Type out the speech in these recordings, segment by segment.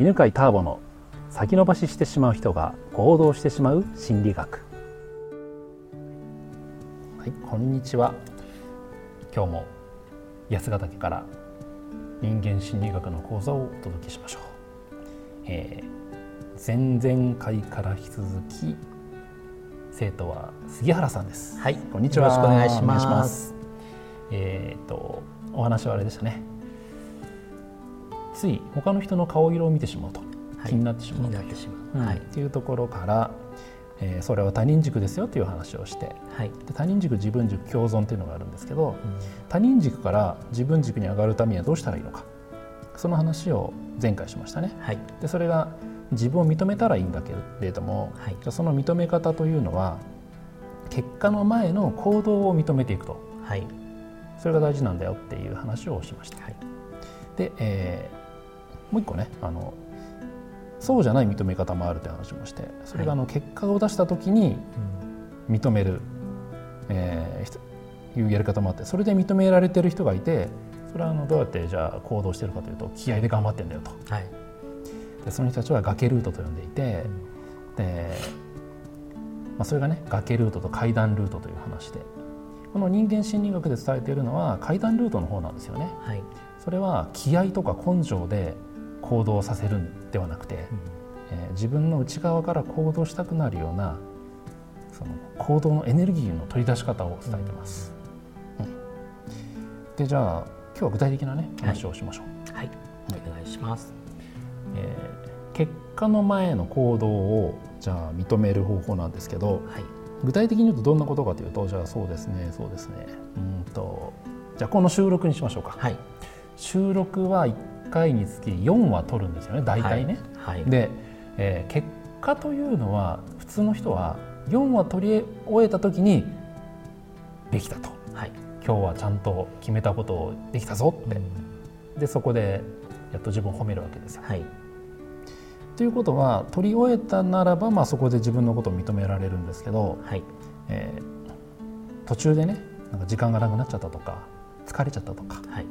犬飼ターボの先延ばししてしまう人が行動してしまう心理学。はいこんにちは。今日も八ヶ岳から人間心理学の講座をお届けしましょう、えー、前々回から引き続き生徒は杉原さんです。はいこんにちは。よろしくお願いします。えっ、ー、とお話はあれでしたねつい他の人の顔色を見てしまうと、はい、気になってしまうと。いう,、っていうところから、えー、それは他人軸ですよという話をして、はい、で他人軸自分軸共存というのがあるんですけど、うん、他人軸から自分軸に上がるためにはどうしたらいいのか。その話を前回しましたね。はい、でそれが自分を認めたらいいんだけれども、はい、その認め方というのは結果の前の行動を認めていくと、はい、それが大事なんだよっていう話をしました。はい、で、えーもう一個ねあのそうじゃない認め方もあるという話もしてそれがあの結果を出した時に認める、えー、いうやり方もあってそれで認められてる人がいてそれはあのどうやってじゃあ行動してるかというと気合で頑張ってんだよと、はい、でその人たちは崖ルートと呼んでいて、うん、でまあ、それがね崖ルートと階段ルートという話でこの人間心理学で伝えているのは階段ルートの方なんですよね。はい、それは気合とか根性で行動させるんではなくて、うん、えー、自分の内側から行動したくなるようなその行動のエネルギーの取り出し方を伝えてます。うん、でじゃあ今日は具体的なね話をしましょう。はい、はい、お願いします。えー、結果の前の行動をじゃあ認める方法なんですけど、はい、具体的に言うとどんなことかというとじゃあそうですねそうですね。うんとじゃあこの収録にしましょうか。はい、収録は1回につき4話取るんですよね大体ね。はい。はい、で、えー、結果というのは普通の人は4話取り終えた時にできたと、はい、今日はちゃんと決めたことをできたぞって、うん、でそこでやっと自分を褒めるわけですよ。はい、ということは取り終えたならば、まあ、そこで自分のことを認められるんですけど、はい。えー、途中でねなんか時間がなくなっちゃったとか疲れちゃったとか、はい、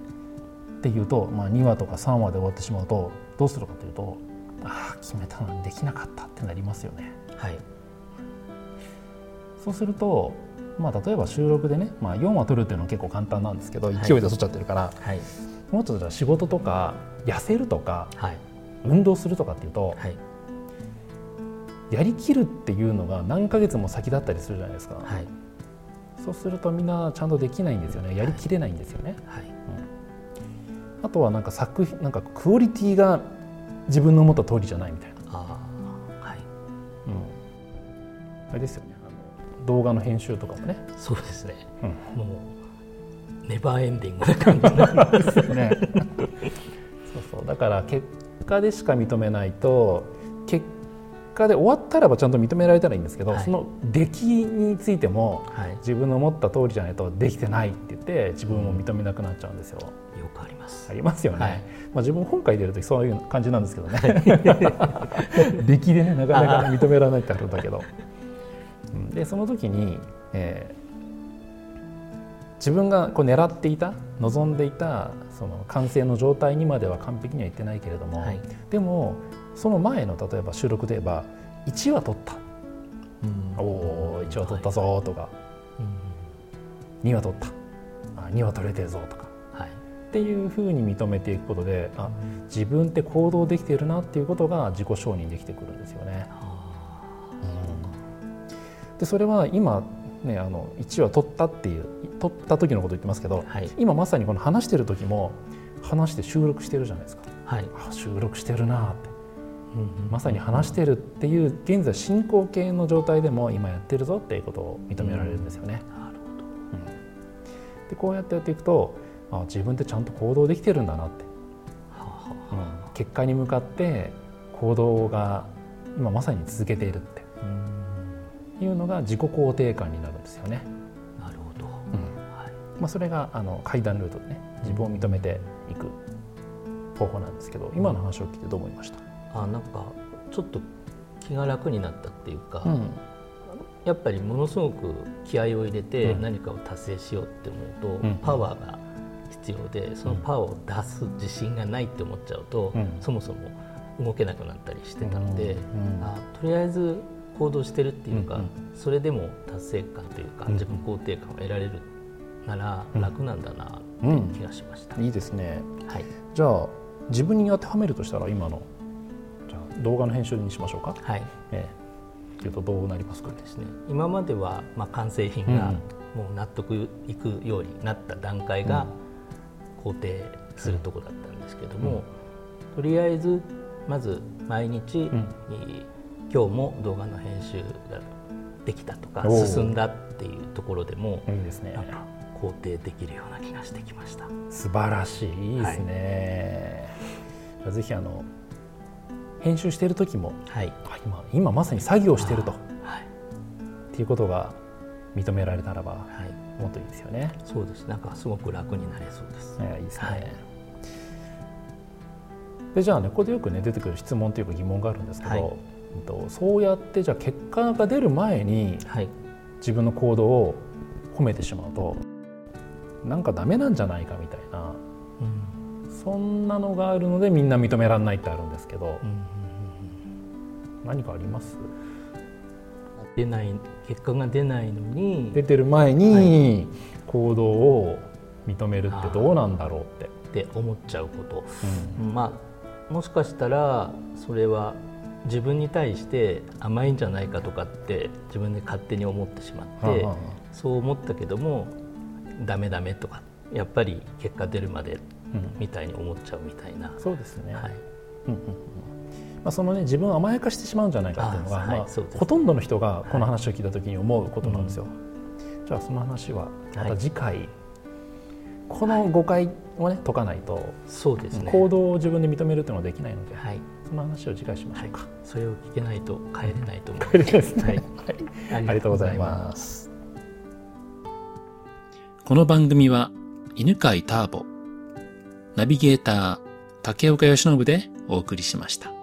っていうと、まあ、2話とか3話で終わってしまうとどうするかというとああ決めたのにできなかったってなりますよね。はい、そうすると、まあ、例えば収録でね、まあ、4話撮るっていうのは結構簡単なんですけど勢い。で撮っちゃってるから、はい、もっと仕事とか痩せるとか、はい、運動するとかっていうと、はい、やりきるっていうのが何ヶ月も先だったりするじゃないですか。はい、そうするとみんなちゃんとできないんですよね。やりきれないんですよね。はい。うんあとはなんか作品なんかクオリティが自分の思った通りじゃないみたいな。あはい、うん、あれですよね。動画の編集とかもね。そうですね、うん、もうネバーエンディングな感じなんですよね。そうそう。だから結果でしか認めないと結果で終わったらばちゃんと認められたらいいんですけど、はい、その出来についても、はい、自分の思った通りじゃないとできてないって言って自分を認めなくなっちゃうんですよ。うん、よくあります。ありますよね、はい、まあ、自分本書いてる時そういう感じなんですけどね。出来でねなかなか認められないってあるんだけど。でその時に、えー、自分がこう狙っていた望んでいたその完成の状態にまでは完璧にはいってないけれども、でもその前の例えば収録で言えば1話取った、うん、おお1話取ったぞとか、はい、2話取った。あ2話取れてるぞとか、はい、っていうふうに認めていくことであ自分って行動できているなっていうことが自己承認できてくるんですよね。うん、でそれは今ね、あの1話取ったっていう取った時のこと言ってますけど、はい、今まさにこの話してる時も話して収録してるじゃないですか、はい、あ収録してるなってまさに話してるっていう現在進行形の状態でも今やってるぞっていうことを認められるんですよね。なるほど、うん、でこうやってやっていくとあ自分ってちゃんと行動できてるんだなって、はあ。はあ、うん、結果に向かって行動が今まさに続けているって。いうのが自己肯定感になるんですよね。なるほど、うん。はい。まあ、それがあの階段ルートでね自分を認めていく方法なんですけど今の話を聞いてどう思いました？あなんかちょっと気が楽になったっていうか、うん、やっぱりものすごく気合を入れて何かを達成しようって思うと、うん、パワーが必要でそのパワーを出す自信がないって思っちゃうと、うん、そもそも動けなくなったりしてたので、あとりあえず行動してるっていうか、それでも達成感というか自分肯定感を得られるなら楽なんだなって気がしました、いいですね、はい、じゃあ自分に当てはめるとしたら今の動画の編集にしましょうか。はい、えー、いうとどうなりますかですね。今まではまあ完成品がもう納得いくようになった段階が肯定するとこだったんですけども、とりあえずまず毎日、うん、今日も動画の編集ができたとか進んだっていうところでもいいですね。肯定できるような気がしてきました。素晴らしいいいですね、はい、ぜひあの編集している時も、はい、今今まさに作業していると、はい、っていうことが認められたらば、はい、もっといいですよね。そうです。なんかすごく楽になれそうです、いいですね、はい、でじゃあねここでよくね出てくる質問というか疑問があるんですけど、はい、そうやってじゃあ結果が出る前に、はい、自分の行動を褒めてしまうとなんかダメなんじゃないかみたいな、うん、そんなのがあるのでみんな認められないってあるんですけど、うん、何かあります？出ない結果が出ないのに。出てる前に行動を認めるってどうなんだろうって。って思っちゃうこと、うん、まあもしかしたらそれは自分に対して甘いんじゃないかとかって自分で勝手に思ってしまって、そう思ったけどもダメダメとかやっぱり結果出るまでみたいに思っちゃうみたいな、うん、そうですね、はい、うんうんまあ、そのね自分を甘やかしてしまうんじゃないかっていうのがまあ、ほとんどの人がこの話を聞いた時に思うことなんですよ、はい、じゃあその話はまた次回、はい、この誤解をね解かないとそうですね。行動を自分で認めるっていうのはできないので、はい、その話を次回しましょうか、それを聞けないと帰れないと思います、帰れですね、はい、ありがとうございます。この番組は犬飼ターボ、ナビゲーター竹岡義信でお送りしました。